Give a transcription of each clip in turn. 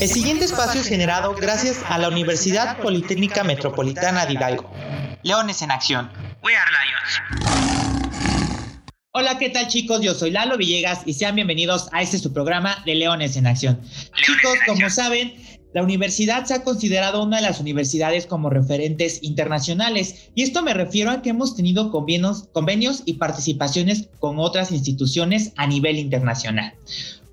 El siguiente espacio es generado gracias a la Universidad Politécnica Metropolitana de Hidalgo. Leones en Acción. We are Lions. Hola, ¿qué tal chicos? Yo soy Lalo Villegas y sean bienvenidos a este su programa de Leones en Acción. chicos, como saben, la universidad se ha considerado una de las universidades como referentes internacionales y esto me refiero a que hemos tenido convenios, convenios y participaciones con otras instituciones a nivel internacional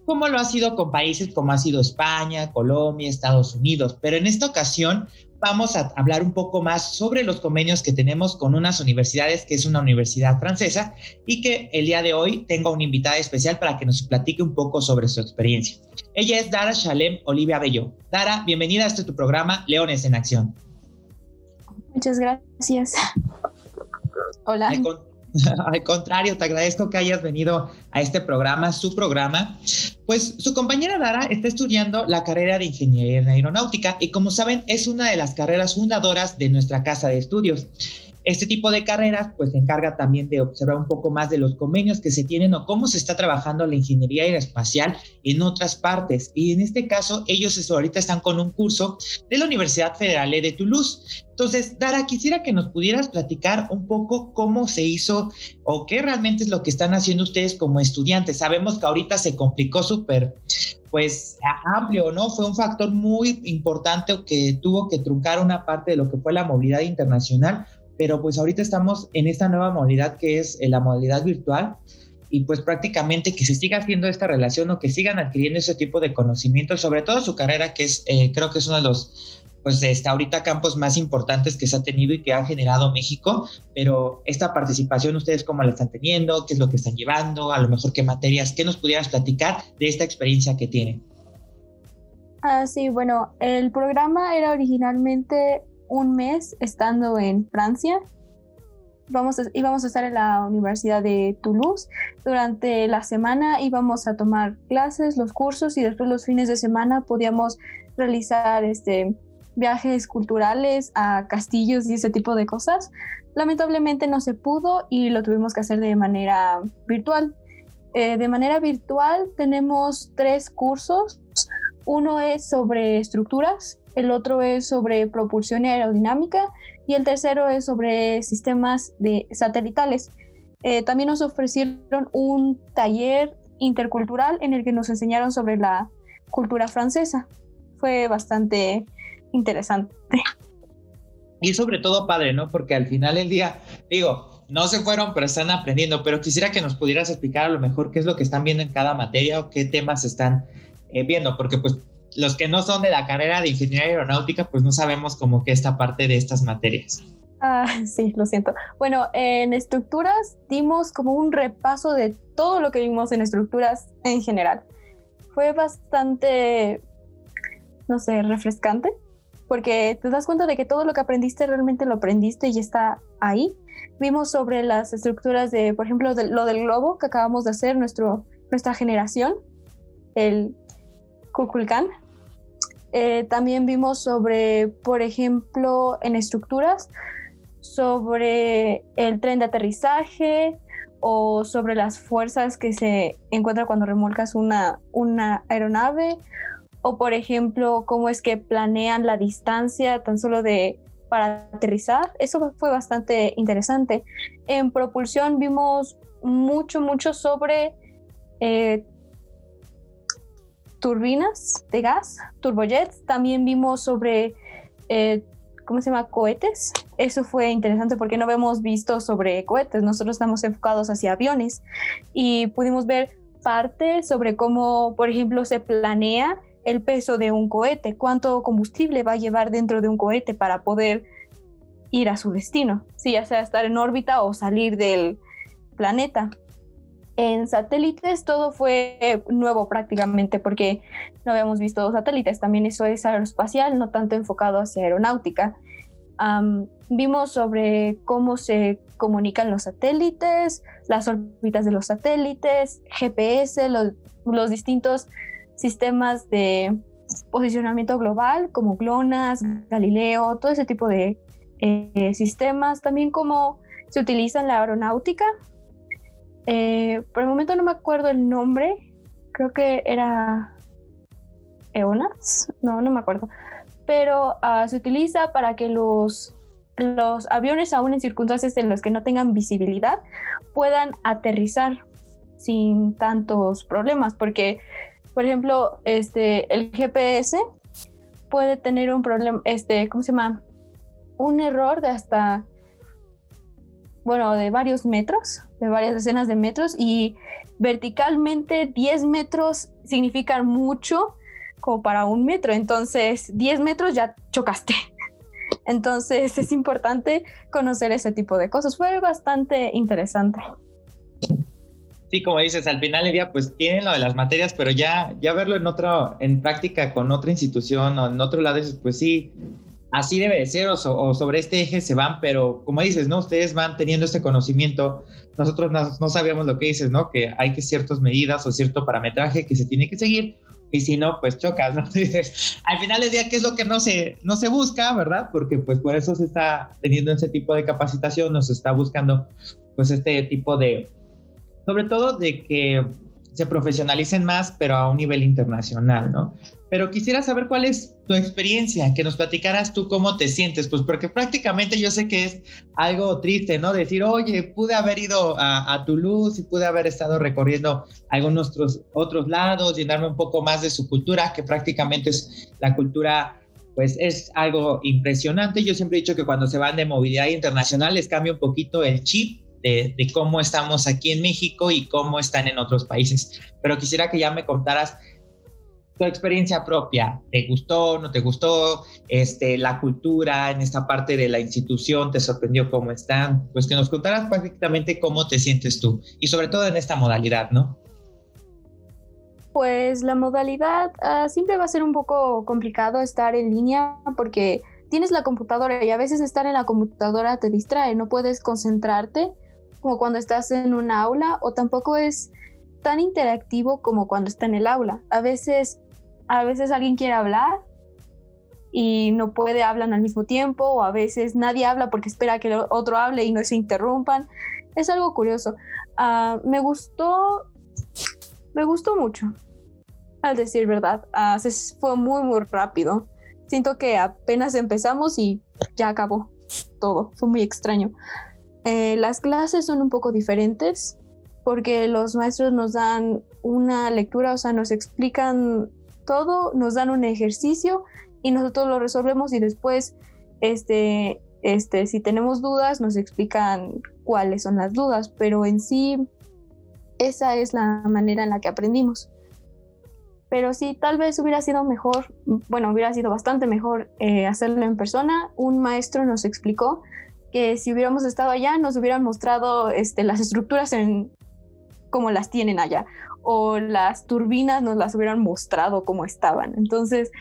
como lo ha sido con países como ha sido España, Colombia, Estados Unidos. Pero en esta ocasión vamos a hablar un poco más sobre los convenios que tenemos con unas universidades, que es una universidad francesa, y que el día de hoy tengo una invitada especial para que nos platique un poco sobre su experiencia. Ella es Dara Shalem Olivia Bello. Dara, bienvenida a este tu programa Leones en Acción. Muchas gracias. Hola. Al contrario, te agradezco que hayas venido a este programa, su programa. Pues su compañera Dara está estudiando la carrera de Ingeniería en Aeronáutica y como saben es una de las carreras fundadoras de nuestra casa de estudios. Este tipo de carreras pues se encarga también de observar un poco más de los convenios que se tienen o cómo se está trabajando la ingeniería aeroespacial en otras partes. Y en este caso ellos ahorita están con un curso de la Universidad Federal de Toulouse. Entonces, Dara, quisiera que nos pudieras platicar un poco cómo se hizo o qué realmente es lo que están haciendo ustedes como estudiantes. Sabemos que ahorita se complicó súper pues amplio, ¿no? Fue un factor muy importante que tuvo que truncar una parte de lo que fue la movilidad internacional, pero pues ahorita estamos en esta nueva modalidad que es eh, la modalidad virtual y pues prácticamente que se siga haciendo esta relación o que sigan adquiriendo ese tipo de conocimientos, sobre todo su carrera que es, eh, creo que es uno de los, pues está ahorita campos más importantes que se ha tenido y que ha generado México, pero esta participación ustedes cómo la están teniendo, qué es lo que están llevando, a lo mejor qué materias, qué nos pudieras platicar de esta experiencia que tienen. Ah, sí, bueno, el programa era originalmente un mes estando en Francia. Vamos íbamos a estar en la Universidad de Toulouse. Durante la semana íbamos a tomar clases, los cursos y después los fines de semana podíamos realizar este, viajes culturales a castillos y ese tipo de cosas. Lamentablemente no se pudo y lo tuvimos que hacer de manera virtual. Eh, de manera virtual tenemos tres cursos. Uno es sobre estructuras, el otro es sobre propulsión aerodinámica y el tercero es sobre sistemas de satelitales. Eh, también nos ofrecieron un taller intercultural en el que nos enseñaron sobre la cultura francesa. Fue bastante interesante. Y sobre todo padre, ¿no? Porque al final del día, digo, no se fueron, pero están aprendiendo, pero quisiera que nos pudieras explicar a lo mejor qué es lo que están viendo en cada materia o qué temas están eh, viendo, porque pues los que no son de la carrera de ingeniería aeronáutica, pues no sabemos como que esta parte de estas materias. Ah, sí, lo siento. Bueno, en estructuras dimos como un repaso de todo lo que vimos en estructuras en general. Fue bastante, no sé, refrescante, porque te das cuenta de que todo lo que aprendiste realmente lo aprendiste y está ahí. Vimos sobre las estructuras de, por ejemplo, lo del globo que acabamos de hacer, nuestro, nuestra generación, el Kukulkan, eh, también vimos sobre, por ejemplo, en estructuras, sobre el tren de aterrizaje o sobre las fuerzas que se encuentran cuando remolcas una, una aeronave o por ejemplo cómo es que planean la distancia tan solo de para aterrizar. Eso fue bastante interesante. En propulsión vimos mucho, mucho sobre eh, turbinas de gas, turbojets. También vimos sobre, eh, ¿cómo se llama? Cohetes. Eso fue interesante porque no habíamos visto sobre cohetes. Nosotros estamos enfocados hacia aviones y pudimos ver parte sobre cómo, por ejemplo, se planea el peso de un cohete, cuánto combustible va a llevar dentro de un cohete para poder ir a su destino, si ya sea estar en órbita o salir del planeta. En satélites todo fue nuevo prácticamente porque no habíamos visto satélites, también eso es aeroespacial, no tanto enfocado hacia aeronáutica. vimos sobre cómo se comunican los satélites, las órbitas de los satélites, GPS, los, distintos sistemas de posicionamiento global como GLONASS, Galileo, todo ese tipo de eh, sistemas, también cómo se utiliza en la aeronáutica eh, por el momento no me acuerdo el nombre. Creo que era EONAS, no, no me acuerdo, pero ah, se utiliza para que los, los aviones, aún en circunstancias en las que no tengan visibilidad, puedan aterrizar sin tantos problemas, porque, por ejemplo, este, el GPS puede tener un problema, este, ¿cómo se llama? Un error de hasta, bueno, de varios metros, de varias decenas de metros, y verticalmente 10 metros significan mucho como para un metro, entonces 10 metros ya chocaste. Entonces es importante conocer ese tipo de cosas. Fue bastante interesante. Sí, como dices, al final del día pues tienen lo de las materias, pero ya, ya verlo en otro, en práctica con otra institución o en otro lado, pues sí, así debe de ser o, sobre este eje se van, pero como dices, ¿no? Ustedes van teniendo este conocimiento, nosotros no, sabíamos lo que dices, ¿no? Que hay que ciertas medidas o cierto parametraje que se tiene que seguir y si no, pues chocas, ¿no? Al final del día, ¿qué es lo que no se, no se busca, verdad? Porque pues por eso se está teniendo ese tipo de capacitación, nos está buscando pues este tipo de, sobre todo de que se profesionalicen más, pero a un nivel internacional, ¿no? Pero quisiera saber cuál es tu experiencia, que nos platicaras tú cómo te sientes, pues porque prácticamente yo sé que es algo triste, ¿no? Decir, oye, pude haber ido a, Toulouse y pude haber estado recorriendo algunos otros, otros lados, llenarme un poco más de su cultura, que prácticamente es la cultura pues es algo impresionante. Yo siempre he dicho que cuando se van de movilidad internacional les cambia un poquito el chip de, cómo estamos aquí en México y cómo están en otros países. Pero quisiera que ya me contaras tu experiencia propia. ¿Te gustó, no te gustó? Este, la cultura en esta parte de la institución, ¿te sorprendió cómo están? Pues que nos contaras prácticamente cómo te sientes tú y sobre todo en esta modalidad, ¿no? Pues la modalidad ah, siempre va a ser un poco complicado estar en línea porque tienes la computadora y a veces estar en la computadora te distrae, no puedes concentrarte como cuando estás en un aula o tampoco es tan interactivo como cuando está en el aula. A veces, a veces alguien quiere hablar y no puede, hablan al mismo tiempo o a veces nadie habla porque espera que el otro hable y no se interrumpan. Es algo curioso. Ah, me gustó, me gustó mucho, al decir verdad. Uh, fue muy, muy rápido. Siento que apenas empezamos y ya acabó todo. Fue muy extraño. Eh, las clases son un poco diferentes porque los maestros nos dan una lectura, o sea, nos explican todo, nos dan un ejercicio y nosotros lo resolvemos y después, este, este, si tenemos dudas, nos explican cuáles son las dudas, pero en sí, esa es la manera en la que aprendimos. Pero sí, tal vez hubiera sido mejor, bueno, hubiera sido bastante mejor eh, hacerlo en persona. Un maestro nos explicó que si hubiéramos estado allá nos hubieran mostrado este, las estructuras en como las tienen allá o las turbinas nos las hubieran mostrado como estaban. Entonces,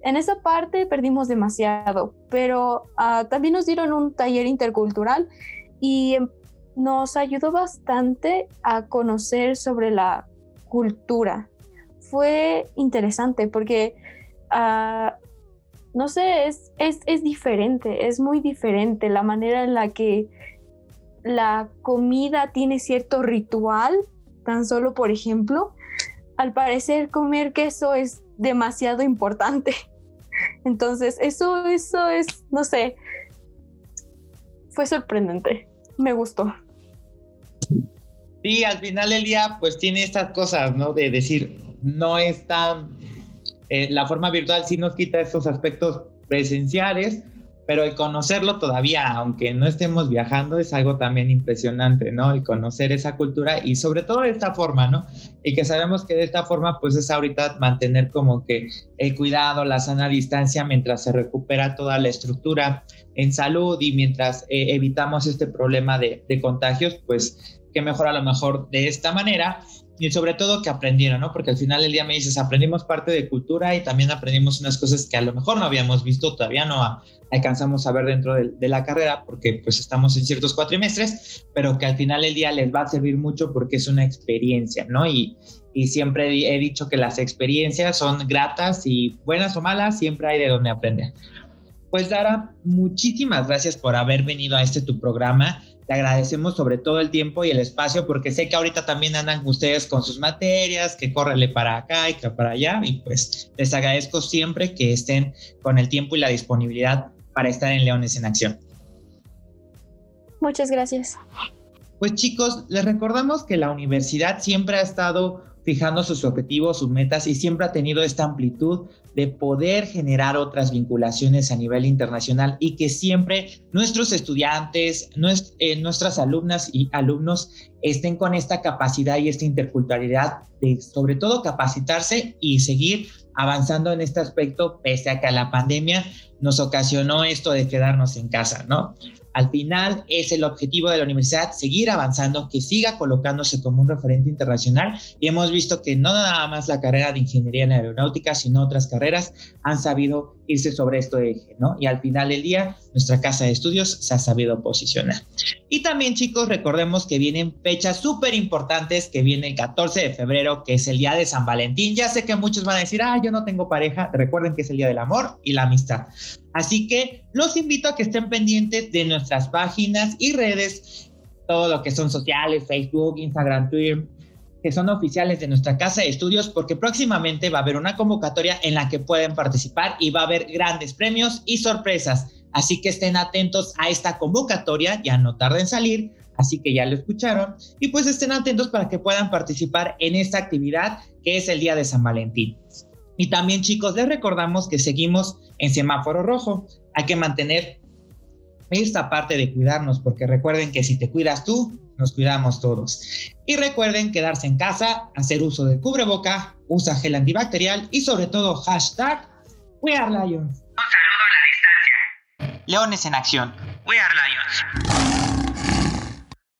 en esa parte perdimos demasiado, pero ah, también nos dieron un taller intercultural y em, nos ayudó bastante a conocer sobre la cultura. Fue interesante porque uh, no sé, es, es, diferente, es muy diferente la manera en la que la comida tiene cierto ritual, tan solo por ejemplo, al parecer comer queso es demasiado importante. Entonces, eso, eso es, no sé, fue sorprendente, me gustó. Sí, al final del día, pues tiene estas cosas, ¿no? De decir, no es tan eh, la forma virtual sí nos quita estos aspectos presenciales, pero el conocerlo todavía, aunque no estemos viajando, es algo también impresionante, ¿no? El conocer esa cultura y sobre todo de esta forma, ¿no? Y que sabemos que de esta forma, pues es ahorita mantener como que el cuidado, la sana distancia mientras se recupera toda la estructura en salud y mientras eh, evitamos este problema de, de contagios, pues que mejor a lo mejor de esta manera y sobre todo que aprendieron, ¿no? Porque al final del día me dices, aprendimos parte de cultura y también aprendimos unas cosas que a lo mejor no habíamos visto, todavía no alcanzamos a ver dentro de, la carrera porque pues estamos en ciertos cuatrimestres, pero que al final del día les va a servir mucho porque es una experiencia, ¿no? Y, y siempre he dicho que las experiencias son gratas y buenas o malas, siempre hay de donde aprender. Pues Dara, muchísimas gracias por haber venido a este tu programa. Te agradecemos sobre todo el tiempo y el espacio porque sé que ahorita también andan ustedes con sus materias, que córrele para acá y que para allá y pues les agradezco siempre que estén con el tiempo y la disponibilidad para estar en Leones en Acción. Muchas gracias. Pues chicos, les recordamos que la universidad siempre ha estado fijando sus objetivos, sus metas y siempre ha tenido esta amplitud de poder generar otras vinculaciones a nivel internacional y que siempre nuestros estudiantes, eh, nuestras alumnas y alumnos estén con esta capacidad y esta interculturalidad de sobre todo capacitarse y seguir avanzando en este aspecto pese a que la pandemia nos ocasionó esto de quedarnos en casa, ¿no? Al final es el objetivo de la universidad seguir avanzando, que siga colocándose como un referente internacional. Y hemos visto que no nada más la carrera de ingeniería en aeronáutica, sino otras carreras han sabido irse sobre este ¿no? Y al final del día, nuestra casa de estudios se ha sabido posicionar. Y también, chicos, recordemos que vienen fechas súper importantes, que viene el 14 de febrero, que es el día de San Valentín. Ya sé que muchos van a decir, ah, yo no tengo pareja. Recuerden que es el día del amor y la amistad. Así que los invito a que estén pendientes de nuestras páginas y redes, todo lo que son sociales, Facebook, Instagram, Twitter, que son oficiales de nuestra casa de estudios, porque próximamente va a haber una convocatoria en la que pueden participar y va a haber grandes premios y sorpresas. Así que estén atentos a esta convocatoria, ya no tarden en salir, así que ya lo escucharon, y pues estén atentos para que puedan participar en esta actividad que es el Día de San Valentín. Y también chicos, les recordamos que seguimos en semáforo rojo. Hay que mantener esta parte de cuidarnos, porque recuerden que si te cuidas tú, nos cuidamos todos. Y recuerden quedarse en casa, hacer uso de cubreboca, usa gel antibacterial y sobre todo hashtag We Are Lions. Un saludo a la distancia. Leones en acción. We Are Lions.